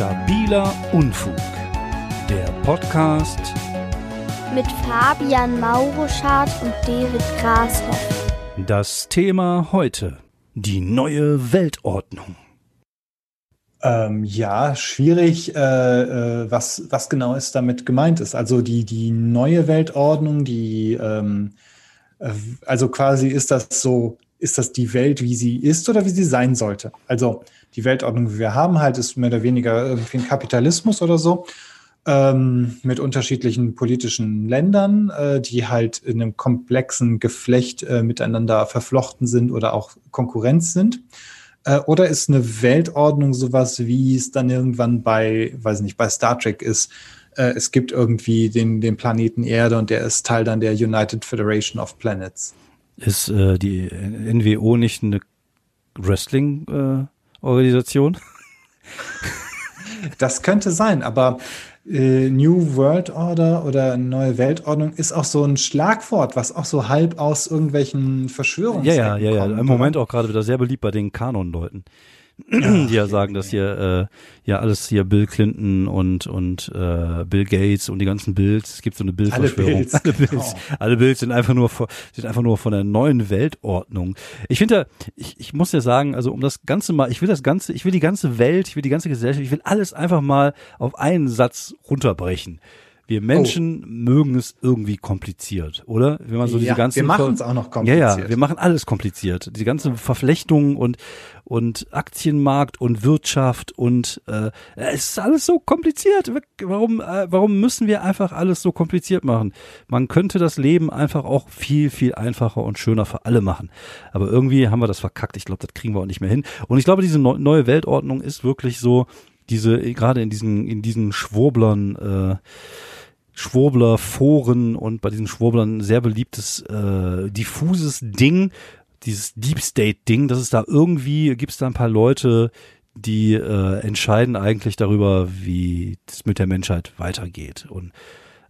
Stabiler Unfug. Der Podcast mit Fabian Mauruschardt und David Grashoff. Das Thema heute: die neue Weltordnung. Ähm, ja, schwierig, äh, äh, was, was genau ist damit gemeint ist. Also die, die neue Weltordnung, die, ähm, äh, also quasi ist das so, ist das die Welt, wie sie ist oder wie sie sein sollte? Also die Weltordnung, wie wir haben, halt ist mehr oder weniger irgendwie ein Kapitalismus oder so. Ähm, mit unterschiedlichen politischen Ländern, äh, die halt in einem komplexen Geflecht äh, miteinander verflochten sind oder auch Konkurrenz sind. Äh, oder ist eine Weltordnung sowas, wie es dann irgendwann bei, weiß nicht, bei Star Trek ist? Äh, es gibt irgendwie den, den Planeten Erde und der ist Teil dann der United Federation of Planets. Ist äh, die NWO nicht eine Wrestling-Organisation? das könnte sein, aber äh, New World Order oder neue Weltordnung ist auch so ein Schlagwort, was auch so halb aus irgendwelchen Verschwörungen Ja, ja, ja, ja. Im Moment auch gerade wieder sehr beliebt bei den Kanon-Leuten. die ja sagen, dass hier äh, ja alles hier Bill Clinton und und äh, Bill Gates und die ganzen Bills, es gibt so eine Bildverschwörung. Alle Bills, alle Bills, genau. alle Bills sind einfach nur sind einfach nur von der neuen Weltordnung. Ich finde, ich, ich muss ja sagen, also um das ganze mal, ich will das ganze, ich will die ganze Welt, ich will die ganze Gesellschaft, ich will alles einfach mal auf einen Satz runterbrechen. Wir Menschen oh. mögen es irgendwie kompliziert, oder? Wenn man so ja, diese ganzen wir machen es auch noch kompliziert. Ja, ja, wir machen alles kompliziert. Die ganze Verflechtung und und Aktienmarkt und Wirtschaft und äh, es ist alles so kompliziert. Warum äh, warum müssen wir einfach alles so kompliziert machen? Man könnte das Leben einfach auch viel viel einfacher und schöner für alle machen. Aber irgendwie haben wir das verkackt. Ich glaube, das kriegen wir auch nicht mehr hin. Und ich glaube, diese neue Weltordnung ist wirklich so diese gerade in diesen in diesen Schwurblern äh, Schwurbler-Foren und bei diesen Schwurblern sehr beliebtes, äh, diffuses Ding, dieses Deep State-Ding, dass es da irgendwie, gibt es da ein paar Leute, die äh, entscheiden eigentlich darüber, wie es mit der Menschheit weitergeht. Und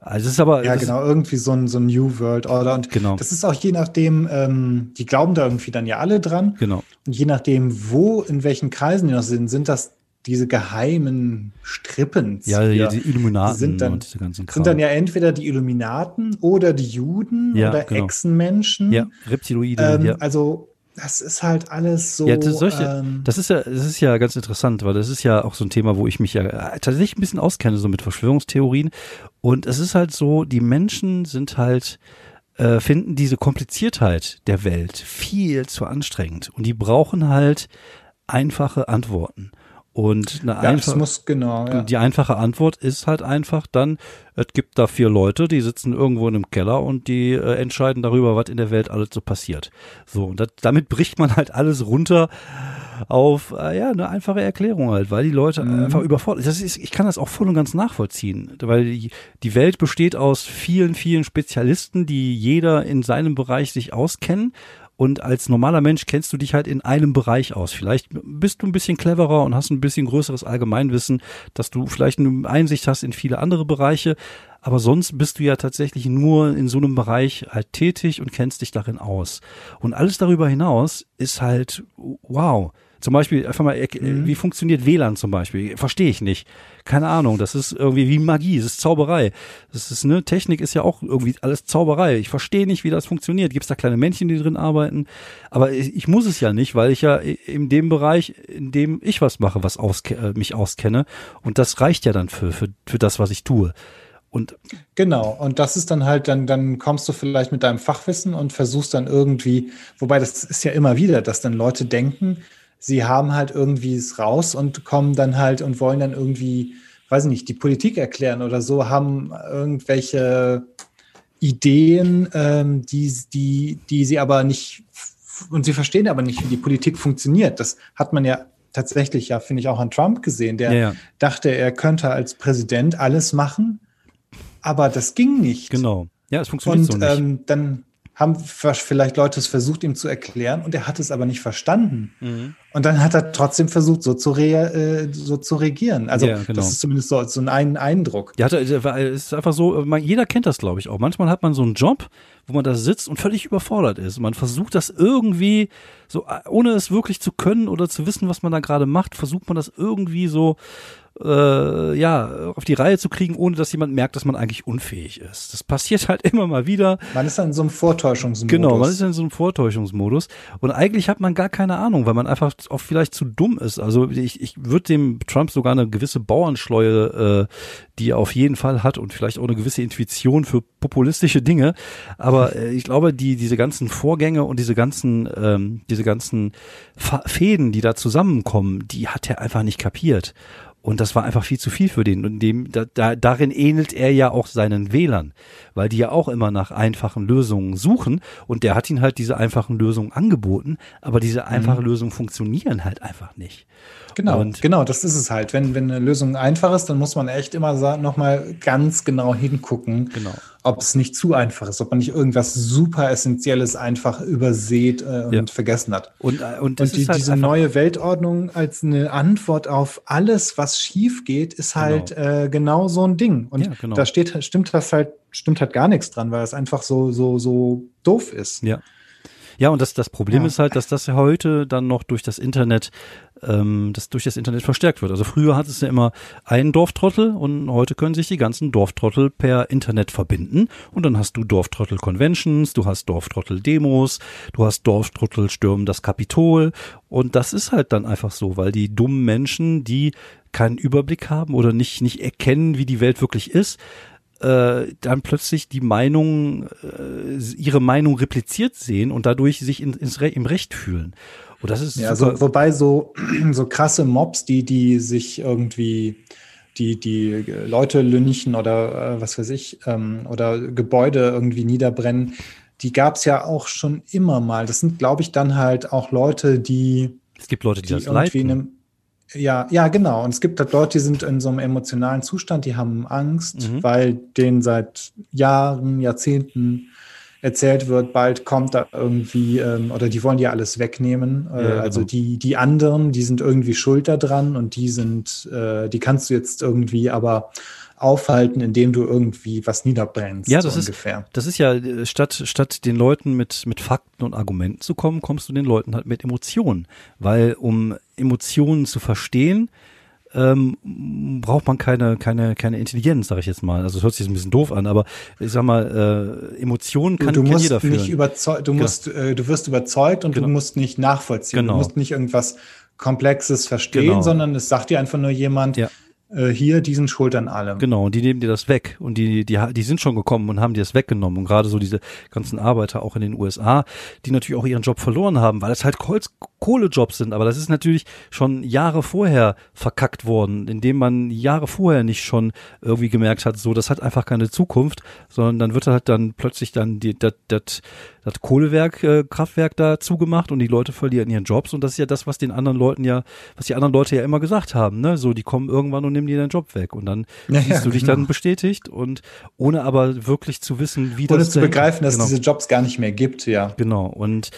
also es ist aber ja genau irgendwie so ein so ein New World Order und genau. das ist auch je nachdem, ähm, die glauben da irgendwie dann ja alle dran. Genau. Und je nachdem, wo in welchen Kreisen die noch sind, sind das diese geheimen Strippens. Ja, ja, die Illuminaten sind dann, und diese ganzen Kram. Sind dann ja entweder die Illuminaten oder die Juden ja, oder genau. Echsenmenschen. Ja, Reptiloide. Ähm, ja. Also das ist halt alles so. Ja, das, solche, ähm, das ist ja, das ist ja ganz interessant, weil das ist ja auch so ein Thema, wo ich mich ja tatsächlich ein bisschen auskenne, so mit Verschwörungstheorien. Und es ist halt so, die Menschen sind halt äh, finden diese Kompliziertheit der Welt viel zu anstrengend und die brauchen halt einfache Antworten. Und eine ja, einfache, muss genau, ja. die einfache Antwort ist halt einfach dann, es gibt da vier Leute, die sitzen irgendwo in einem Keller und die äh, entscheiden darüber, was in der Welt alles so passiert. So, und das, damit bricht man halt alles runter auf äh, ja eine einfache Erklärung halt, weil die Leute Mhm. einfach überfordert. Das ist, ich kann das auch voll und ganz nachvollziehen, weil die, die Welt besteht aus vielen, vielen Spezialisten, die jeder in seinem Bereich sich auskennen und als normaler Mensch kennst du dich halt in einem Bereich aus. Vielleicht bist du ein bisschen cleverer und hast ein bisschen größeres Allgemeinwissen, dass du vielleicht eine Einsicht hast in viele andere Bereiche. Aber sonst bist du ja tatsächlich nur in so einem Bereich halt tätig und kennst dich darin aus. Und alles darüber hinaus ist halt, wow. Zum Beispiel, einfach mal, Mhm. wie funktioniert WLAN zum Beispiel? Verstehe ich nicht. Keine Ahnung. Das ist irgendwie wie Magie. Das ist Zauberei. Das ist, ne, Technik ist ja auch irgendwie alles Zauberei. Ich verstehe nicht, wie das funktioniert. Gibt es da kleine Männchen, die drin arbeiten? Aber ich, ich muss es ja nicht, weil ich ja in dem Bereich, in dem ich was mache, was auske äh, mich auskenne. Und das reicht ja dann für, für, für das, was ich tue. Und Genau, und das ist dann halt, dann, dann kommst du vielleicht mit deinem Fachwissen und versuchst dann irgendwie, wobei das ist ja immer wieder, dass dann Leute denken, sie haben halt irgendwie es raus und kommen dann halt und wollen dann irgendwie, weiß ich nicht, die Politik erklären oder so, haben irgendwelche Ideen, ähm, die, die, die sie aber nicht, und sie verstehen aber nicht, wie die Politik funktioniert. Das hat man ja tatsächlich ja, finde ich, auch an Trump gesehen, der ja, ja. dachte, er könnte als Präsident alles machen, aber das ging nicht. genau. Ja, es funktioniert Und so nicht. ähm, dann haben vielleicht Leute es versucht, ihm zu erklären und er hat es aber nicht verstanden. Mhm. Und dann hat er trotzdem versucht, so zu, rea äh, so zu regieren. Also Ja, genau. das ist zumindest so, so ein Eindruck. Ja, es ist einfach so, man, jeder kennt das, glaube ich, auch. Manchmal hat man so einen Job, wo man da sitzt und völlig überfordert ist. Man versucht das irgendwie so, ohne es wirklich zu können oder zu wissen, was man da gerade macht, versucht man das irgendwie so äh, ja, auf die Reihe zu kriegen, ohne dass jemand merkt, dass man eigentlich unfähig ist. Das passiert halt immer mal wieder. Man ist dann in so einem Vortäuschungsmodus. Genau, man ist in so einem Vortäuschungsmodus. Und eigentlich hat man gar keine Ahnung, weil man einfach auch vielleicht zu dumm ist. Also ich, ich würde dem Trump sogar eine gewisse Bauernschleue, äh, die er auf jeden Fall hat und vielleicht auch eine gewisse Intuition für populistische Dinge. Aber äh, ich glaube, die, diese ganzen Vorgänge und diese ganzen, ähm, diese ganzen Fäden, die da zusammenkommen, die hat er einfach nicht kapiert. Und das war einfach viel zu viel für den. Und dem, da, da, darin ähnelt er ja auch seinen Wählern, weil die ja auch immer nach einfachen Lösungen suchen. Und der hat ihnen halt diese einfachen Lösungen angeboten, aber diese einfachen mhm. Lösungen funktionieren halt einfach nicht. Genau, und genau, das ist es halt. Wenn, wenn eine Lösung einfach ist, dann muss man echt immer nochmal ganz genau hingucken, genau. ob es nicht zu einfach ist, ob man nicht irgendwas super Essentielles einfach übersät äh, und ja. vergessen hat. Und, äh, und, und die, halt diese neue Weltordnung als eine Antwort auf alles, was schief geht, ist genau. halt genau, äh, genau so ein Ding. Und ja, genau. da steht, stimmt das halt, stimmt halt gar nichts dran, weil es einfach so, so, so doof ist. Ja. Ja, und das, das Problem ja. ist halt, dass das heute dann noch durch das Internet, ähm, das durch das Internet verstärkt wird. Also früher hat es ja immer einen Dorftrottel und heute können sich die ganzen Dorftrottel per Internet verbinden und dann hast du Dorftrottel-Conventions, du hast Dorftrottel-Demos, du hast Dorftrottel stürmen das Kapitol und das ist halt dann einfach so, weil die dummen Menschen, die keinen Überblick haben oder nicht, nicht erkennen, wie die Welt wirklich ist, äh, dann plötzlich die Meinung, äh, ihre Meinung repliziert sehen und dadurch sich in, ins Re im Recht fühlen. Und das ist ja, so, wobei so, so krasse Mobs, die, die sich irgendwie die, die Leute lynchen oder äh, was weiß ich, ähm, oder Gebäude irgendwie niederbrennen, die gab es ja auch schon immer mal. Das sind, glaube ich, dann halt auch Leute, die. Es gibt Leute, die, die das leiten. Ja, ja, genau. Und es gibt halt Leute, die sind in so einem emotionalen Zustand, die haben Angst, mhm. weil denen seit Jahren, Jahrzehnten erzählt wird, bald kommt da irgendwie, ähm, oder die wollen ja alles wegnehmen. Äh, ja, also genau. die, die anderen, die sind irgendwie schuld daran und die sind, äh, die kannst du jetzt irgendwie aber aufhalten, indem du irgendwie was niederbrennst. Ja, das so ist ungefähr. Das ist ja äh, statt statt den Leuten mit mit Fakten und Argumenten zu kommen, kommst du den Leuten halt mit Emotionen, weil um Emotionen zu verstehen, ähm, braucht man keine keine keine Intelligenz, sage ich jetzt mal. Also es hört sich ein bisschen doof an, aber ich sag mal, äh, Emotionen kann, du, du musst jeder fühlen. Nicht überzeug, du genau. musst, äh, du wirst überzeugt und genau. du musst nicht nachvollziehen. Genau. Du musst nicht irgendwas Komplexes verstehen, genau. sondern es sagt dir einfach nur jemand, ja hier, diesen Schultern alle. Genau, und die nehmen dir das weg. Und die, die, die sind schon gekommen und haben dir das weggenommen. Und gerade so diese ganzen Arbeiter auch in den USA, die natürlich auch ihren Job verloren haben, weil es halt Holz Kohlejobs sind. Aber das ist natürlich schon Jahre vorher verkackt worden, indem man Jahre vorher nicht schon irgendwie gemerkt hat, so, das hat einfach keine Zukunft, sondern dann wird halt dann plötzlich dann die, das, das, das Kohlewerk, äh, Kraftwerk da zugemacht und die Leute verlieren ihren Jobs. Und das ist ja das, was den anderen Leuten ja, was die anderen Leute ja immer gesagt haben, ne? So, die kommen irgendwann und nehmen dir deinen Job weg. Und dann ja, siehst ja, du dich genau. dann bestätigt und ohne aber wirklich zu wissen, wie ohne das. Ohne zu begreifen, dass genau. es diese Jobs gar nicht mehr gibt, ja. Genau. Und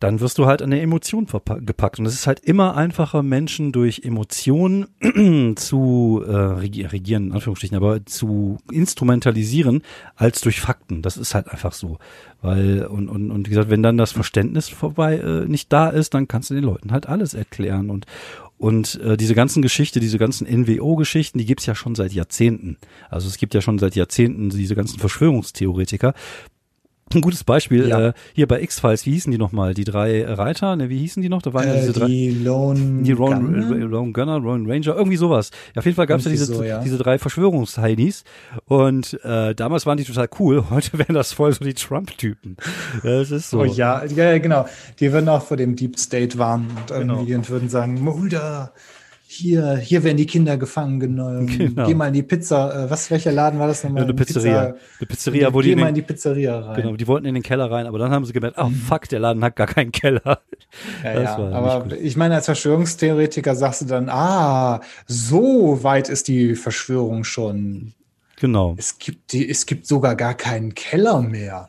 dann wirst du halt an eine Emotion gepackt. Und es ist halt immer einfacher, Menschen durch Emotionen zu äh, regieren, in Anführungsstrichen, aber zu instrumentalisieren, als durch Fakten. Das ist halt einfach so. Weil, und, und, und wie gesagt, wenn dann das Verständnis vorbei äh, nicht da ist, dann kannst du den Leuten halt alles erklären. Und, und äh, diese ganzen Geschichte, diese ganzen NWO-Geschichten, die gibt's ja schon seit Jahrzehnten. Also es gibt ja schon seit Jahrzehnten diese ganzen Verschwörungstheoretiker, ein gutes Beispiel, ja. äh, hier bei X-Files, wie hießen die nochmal? Die drei Reiter, ne, wie hießen die noch? Da waren äh, ja diese drei. Die Lone die Ron, Gunner? Lone Gunner, Lone Ranger, irgendwie sowas. Ja, auf jeden Fall gab es ja diese, so, ja. diese drei Verschwörungsheinis und äh, damals waren die total cool, heute wären das voll so die Trump-Typen. Das ist so. Oh ja, ja, genau. Die würden auch vor dem Deep State warnen und irgendwie genau. und würden sagen, Mulder, hier, hier werden die Kinder gefangen genommen. Genau. Geh mal in die Pizza. Äh, was, welcher Laden war das nochmal? Ja, eine Pizzeria. Pizza, eine Pizzeria, wo geh die. Geh mal in die Pizzeria rein. Genau, die wollten in den Keller rein, aber dann haben sie gemerkt, oh fuck, der Laden hat gar keinen Keller. Ja, ja aber ich meine, als Verschwörungstheoretiker sagst du dann, ah, so weit ist die Verschwörung schon. Genau. Es gibt, die, es gibt sogar gar keinen Keller mehr.